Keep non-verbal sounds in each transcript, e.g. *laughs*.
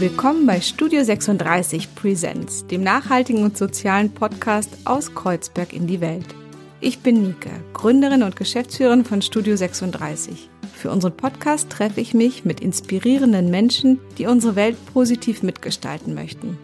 Willkommen bei Studio 36 Presents, dem nachhaltigen und sozialen Podcast aus Kreuzberg in die Welt. Ich bin Nike, Gründerin und Geschäftsführerin von Studio 36. Für unseren Podcast treffe ich mich mit inspirierenden Menschen, die unsere Welt positiv mitgestalten möchten.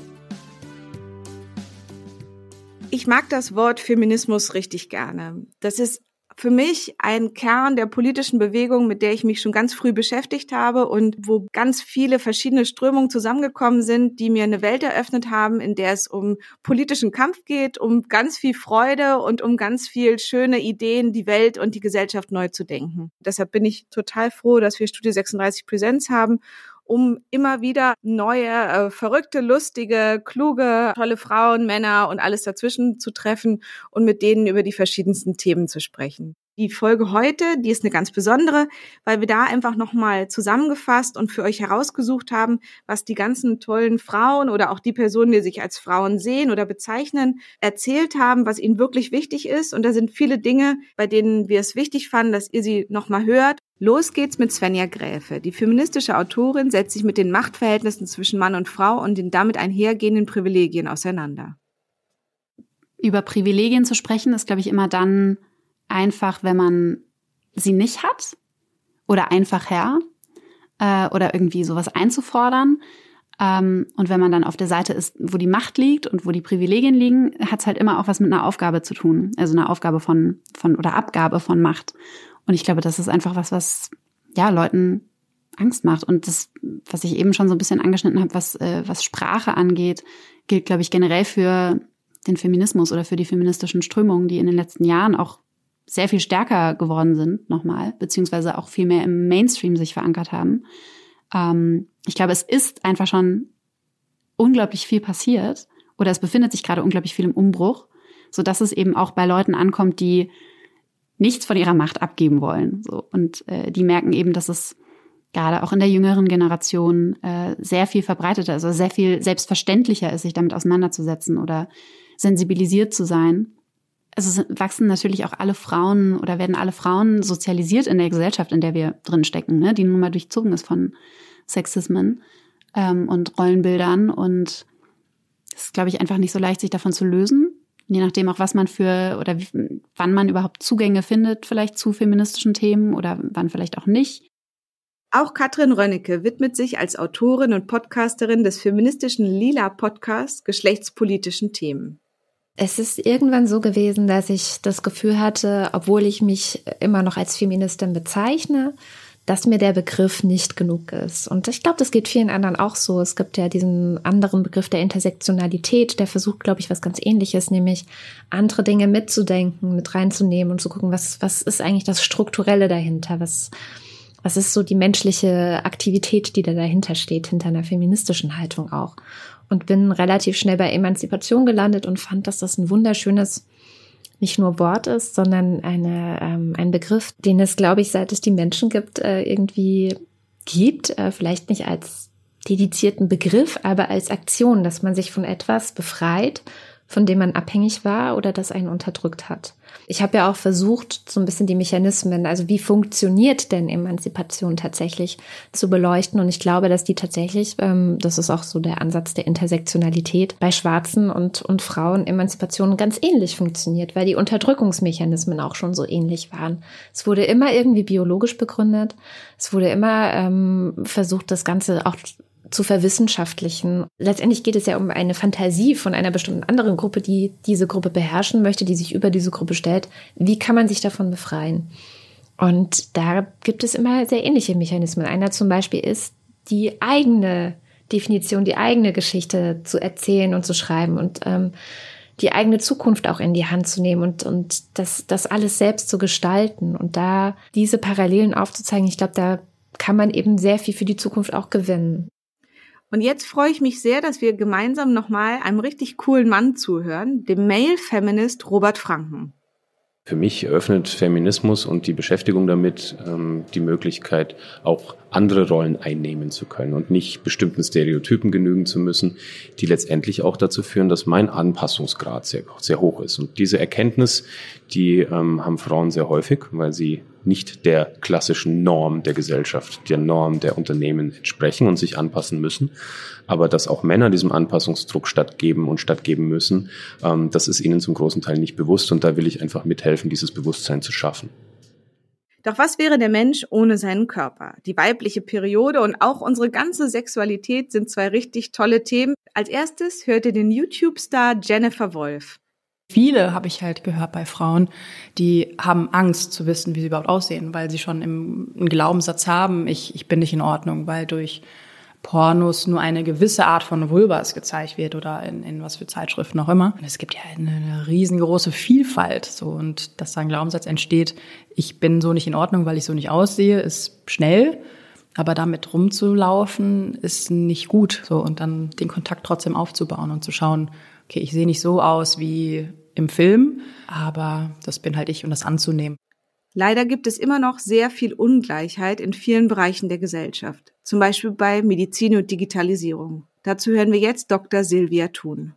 Ich mag das Wort Feminismus richtig gerne. Das ist für mich ein Kern der politischen Bewegung, mit der ich mich schon ganz früh beschäftigt habe und wo ganz viele verschiedene Strömungen zusammengekommen sind, die mir eine Welt eröffnet haben, in der es um politischen Kampf geht, um ganz viel Freude und um ganz viel schöne Ideen, die Welt und die Gesellschaft neu zu denken. Deshalb bin ich total froh, dass wir Studio 36 Präsenz haben um immer wieder neue, äh, verrückte, lustige, kluge, tolle Frauen, Männer und alles dazwischen zu treffen und mit denen über die verschiedensten Themen zu sprechen. Die Folge heute, die ist eine ganz besondere, weil wir da einfach nochmal zusammengefasst und für euch herausgesucht haben, was die ganzen tollen Frauen oder auch die Personen, die sich als Frauen sehen oder bezeichnen, erzählt haben, was ihnen wirklich wichtig ist. Und da sind viele Dinge, bei denen wir es wichtig fanden, dass ihr sie nochmal hört. Los geht's mit Svenja Gräfe. Die feministische Autorin setzt sich mit den Machtverhältnissen zwischen Mann und Frau und den damit einhergehenden Privilegien auseinander. Über Privilegien zu sprechen, ist, glaube ich, immer dann einfach, wenn man sie nicht hat oder einfacher äh, oder irgendwie sowas einzufordern. Ähm, und wenn man dann auf der Seite ist, wo die Macht liegt und wo die Privilegien liegen, hat es halt immer auch was mit einer Aufgabe zu tun. Also eine Aufgabe von, von oder Abgabe von Macht. Und ich glaube, das ist einfach was, was ja Leuten Angst macht. Und das, was ich eben schon so ein bisschen angeschnitten habe, was, äh, was Sprache angeht, gilt, glaube ich, generell für den Feminismus oder für die feministischen Strömungen, die in den letzten Jahren auch sehr viel stärker geworden sind nochmal, beziehungsweise auch viel mehr im Mainstream sich verankert haben. Ähm, ich glaube, es ist einfach schon unglaublich viel passiert oder es befindet sich gerade unglaublich viel im Umbruch, so dass es eben auch bei Leuten ankommt, die nichts von ihrer Macht abgeben wollen. So. Und äh, die merken eben, dass es gerade auch in der jüngeren Generation äh, sehr viel verbreiteter also sehr viel selbstverständlicher ist, sich damit auseinanderzusetzen oder sensibilisiert zu sein also wachsen natürlich auch alle Frauen oder werden alle Frauen sozialisiert in der Gesellschaft, in der wir drin stecken, ne? die nun mal durchzogen ist von Sexismen ähm, und Rollenbildern. Und es ist, glaube ich, einfach nicht so leicht, sich davon zu lösen. Je nachdem auch, was man für oder wie, wann man überhaupt Zugänge findet, vielleicht zu feministischen Themen oder wann vielleicht auch nicht. Auch Katrin Rönnecke widmet sich als Autorin und Podcasterin des feministischen Lila Podcasts geschlechtspolitischen Themen. Es ist irgendwann so gewesen, dass ich das Gefühl hatte, obwohl ich mich immer noch als Feministin bezeichne, dass mir der Begriff nicht genug ist. Und ich glaube, das geht vielen anderen auch so. Es gibt ja diesen anderen Begriff der Intersektionalität, der versucht, glaube ich, was ganz ähnliches, nämlich andere Dinge mitzudenken, mit reinzunehmen und zu gucken, was, was ist eigentlich das Strukturelle dahinter? Was, was ist so die menschliche Aktivität, die da dahinter steht, hinter einer feministischen Haltung auch? Und bin relativ schnell bei Emanzipation gelandet und fand, dass das ein wunderschönes nicht nur Wort ist, sondern eine, ähm, ein Begriff, den es, glaube ich, seit es die Menschen gibt, äh, irgendwie gibt. Äh, vielleicht nicht als dedizierten Begriff, aber als Aktion, dass man sich von etwas befreit von dem man abhängig war oder das einen unterdrückt hat. Ich habe ja auch versucht, so ein bisschen die Mechanismen, also wie funktioniert denn Emanzipation tatsächlich zu beleuchten. Und ich glaube, dass die tatsächlich, ähm, das ist auch so der Ansatz der Intersektionalität, bei Schwarzen und, und Frauen Emanzipation ganz ähnlich funktioniert, weil die Unterdrückungsmechanismen auch schon so ähnlich waren. Es wurde immer irgendwie biologisch begründet. Es wurde immer ähm, versucht, das Ganze auch zu verwissenschaftlichen. Letztendlich geht es ja um eine Fantasie von einer bestimmten anderen Gruppe, die diese Gruppe beherrschen möchte, die sich über diese Gruppe stellt. Wie kann man sich davon befreien? Und da gibt es immer sehr ähnliche Mechanismen. Einer zum Beispiel ist, die eigene Definition, die eigene Geschichte zu erzählen und zu schreiben und ähm, die eigene Zukunft auch in die Hand zu nehmen und, und das, das alles selbst zu gestalten und da diese Parallelen aufzuzeigen. Ich glaube, da kann man eben sehr viel für die Zukunft auch gewinnen. Und jetzt freue ich mich sehr, dass wir gemeinsam nochmal einem richtig coolen Mann zuhören, dem Male-Feminist Robert Franken. Für mich eröffnet Feminismus und die Beschäftigung damit ähm, die Möglichkeit, auch andere Rollen einnehmen zu können und nicht bestimmten Stereotypen genügen zu müssen, die letztendlich auch dazu führen, dass mein Anpassungsgrad sehr, sehr hoch ist. Und diese Erkenntnis, die ähm, haben Frauen sehr häufig, weil sie nicht der klassischen Norm der Gesellschaft, der Norm der Unternehmen entsprechen und sich anpassen müssen. Aber dass auch Männer diesem Anpassungsdruck stattgeben und stattgeben müssen, ähm, das ist ihnen zum großen Teil nicht bewusst. Und da will ich einfach mithelfen, dieses Bewusstsein zu schaffen. Doch was wäre der Mensch ohne seinen Körper? Die weibliche Periode und auch unsere ganze Sexualität sind zwei richtig tolle Themen. Als erstes hört ihr den YouTube-Star Jennifer Wolf. Viele habe ich halt gehört bei Frauen, die haben Angst zu wissen, wie sie überhaupt aussehen, weil sie schon im, einen Glaubenssatz haben, ich, ich bin nicht in Ordnung, weil durch Pornos nur eine gewisse Art von Vulvas gezeigt wird oder in, in was für Zeitschriften auch immer. Und es gibt ja eine, eine riesengroße Vielfalt so und dass da ein Glaubenssatz entsteht, ich bin so nicht in Ordnung, weil ich so nicht aussehe, ist schnell, aber damit rumzulaufen ist nicht gut so und dann den Kontakt trotzdem aufzubauen und zu schauen, okay, ich sehe nicht so aus wie im Film, aber das bin halt ich und das anzunehmen. Leider gibt es immer noch sehr viel Ungleichheit in vielen Bereichen der Gesellschaft, zum Beispiel bei Medizin und Digitalisierung. Dazu hören wir jetzt Dr. Silvia Thun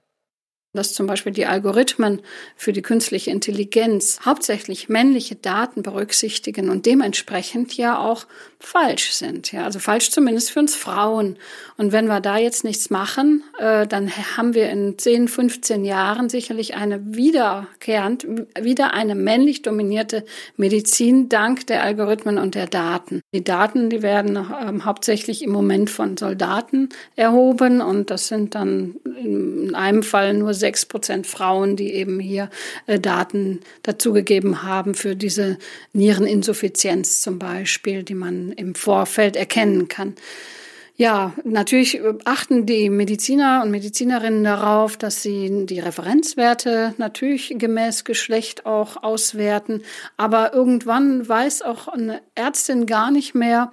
dass zum Beispiel die Algorithmen für die künstliche Intelligenz hauptsächlich männliche Daten berücksichtigen und dementsprechend ja auch falsch sind. Ja, also falsch zumindest für uns Frauen. Und wenn wir da jetzt nichts machen, äh, dann haben wir in 10, 15 Jahren sicherlich eine wiederkehrend, wieder eine männlich dominierte Medizin dank der Algorithmen und der Daten. Die Daten, die werden ähm, hauptsächlich im Moment von Soldaten erhoben und das sind dann in einem Fall nur sechs Prozent Frauen, die eben hier äh, Daten dazugegeben haben für diese Niereninsuffizienz zum Beispiel, die man im Vorfeld erkennen kann. Ja, natürlich äh, achten die Mediziner und Medizinerinnen darauf, dass sie die Referenzwerte natürlich gemäß Geschlecht auch auswerten. Aber irgendwann weiß auch eine Ärztin gar nicht mehr,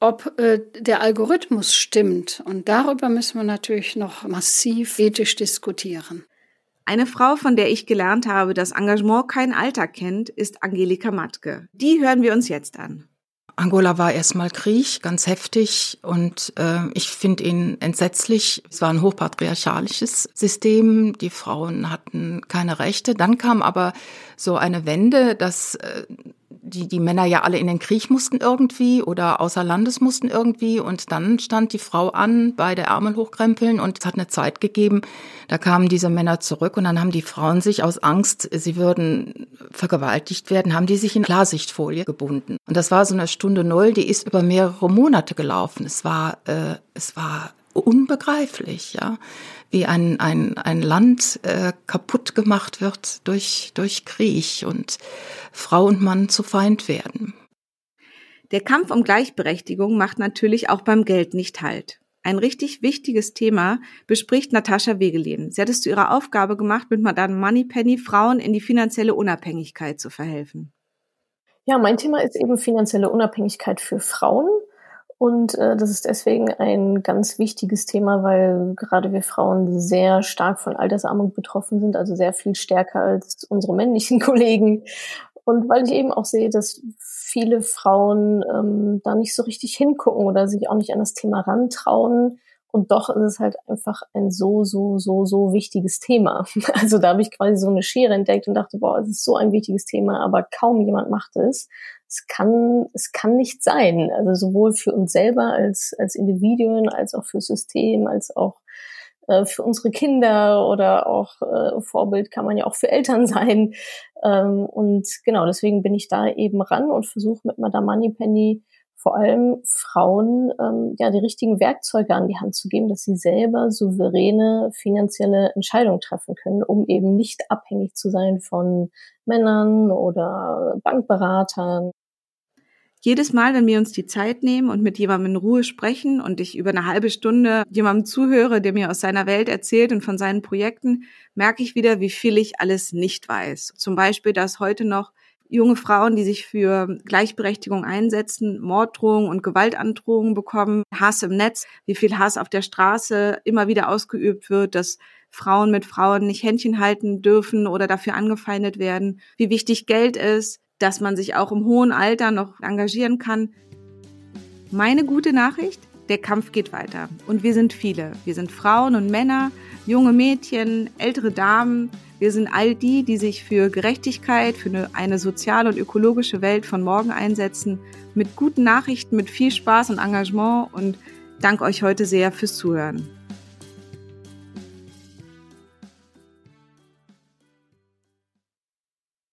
ob äh, der Algorithmus stimmt. Und darüber müssen wir natürlich noch massiv ethisch diskutieren. Eine Frau, von der ich gelernt habe, dass Engagement kein Alter kennt, ist Angelika Matke. Die hören wir uns jetzt an. Angola war erstmal Krieg, ganz heftig und äh, ich finde ihn entsetzlich. Es war ein hochpatriarchalisches System, die Frauen hatten keine Rechte. Dann kam aber so eine Wende, dass äh, die, die Männer ja alle in den Krieg mussten irgendwie oder außer Landes mussten irgendwie und dann stand die Frau an, beide Ärmel hochkrempeln und es hat eine Zeit gegeben, da kamen diese Männer zurück und dann haben die Frauen sich aus Angst, sie würden vergewaltigt werden, haben die sich in Klarsichtfolie gebunden. Und das war so eine Stunde Null, die ist über mehrere Monate gelaufen. Es war, äh, es war unbegreiflich, ja wie ein, ein, ein Land äh, kaputt gemacht wird durch, durch Krieg und Frau und Mann zu Feind werden. Der Kampf um Gleichberechtigung macht natürlich auch beim Geld nicht Halt. Ein richtig wichtiges Thema bespricht Natascha Wegelin. Sie hat es zu ihrer Aufgabe gemacht, mit Madame Moneypenny Frauen in die finanzielle Unabhängigkeit zu verhelfen. Ja, mein Thema ist eben finanzielle Unabhängigkeit für Frauen. Und äh, das ist deswegen ein ganz wichtiges Thema, weil gerade wir Frauen sehr stark von Altersarmut betroffen sind, also sehr viel stärker als unsere männlichen *laughs* Kollegen. Und weil ich eben auch sehe, dass viele Frauen ähm, da nicht so richtig hingucken oder sich auch nicht an das Thema rantrauen. Und doch ist es halt einfach ein so, so, so, so wichtiges Thema. *laughs* Also da habe ich quasi so eine Schere entdeckt und dachte, boah, es ist so ein wichtiges Thema, aber kaum jemand macht es es kann, es kann nicht sein. Also sowohl für uns selber als, als Individuen, als auch für System, als auch äh, für unsere Kinder oder auch äh, Vorbild kann man ja auch für Eltern *laughs* sein. Ähm, und genau, deswegen bin ich da eben ran und versuche mit Madame Moneypenny vor allem Frauen ähm, ja die richtigen Werkzeuge an die Hand zu geben, dass sie selber souveräne finanzielle Entscheidungen treffen können, um eben nicht abhängig zu sein von Männern oder Bankberatern jedes Mal, wenn wir uns die Zeit nehmen und mit jemandem in Ruhe sprechen und ich über eine halbe Stunde jemandem zuhöre, der mir aus seiner Welt erzählt und von seinen Projekten, merke ich wieder, wie viel ich alles nicht weiß. Zum Beispiel, dass heute noch junge Frauen, die sich für Gleichberechtigung einsetzen, Morddrohungen und Gewaltandrohungen bekommen, Hass im Netz, wie viel Hass auf der Straße immer wieder ausgeübt wird, dass Frauen mit Frauen nicht Händchen halten dürfen oder dafür angefeindet werden, wie wichtig Geld ist, dass man sich auch im hohen Alter noch engagieren kann. Meine gute Nachricht? Der Kampf geht weiter. Und wir sind viele. Wir sind Frauen und Männer, junge Mädchen, ältere Damen. Wir sind all die, die sich für Gerechtigkeit, für eine soziale und ökologische Welt von morgen einsetzen. Mit guten Nachrichten, mit viel Spaß und Engagement. Und danke euch heute sehr fürs Zuhören.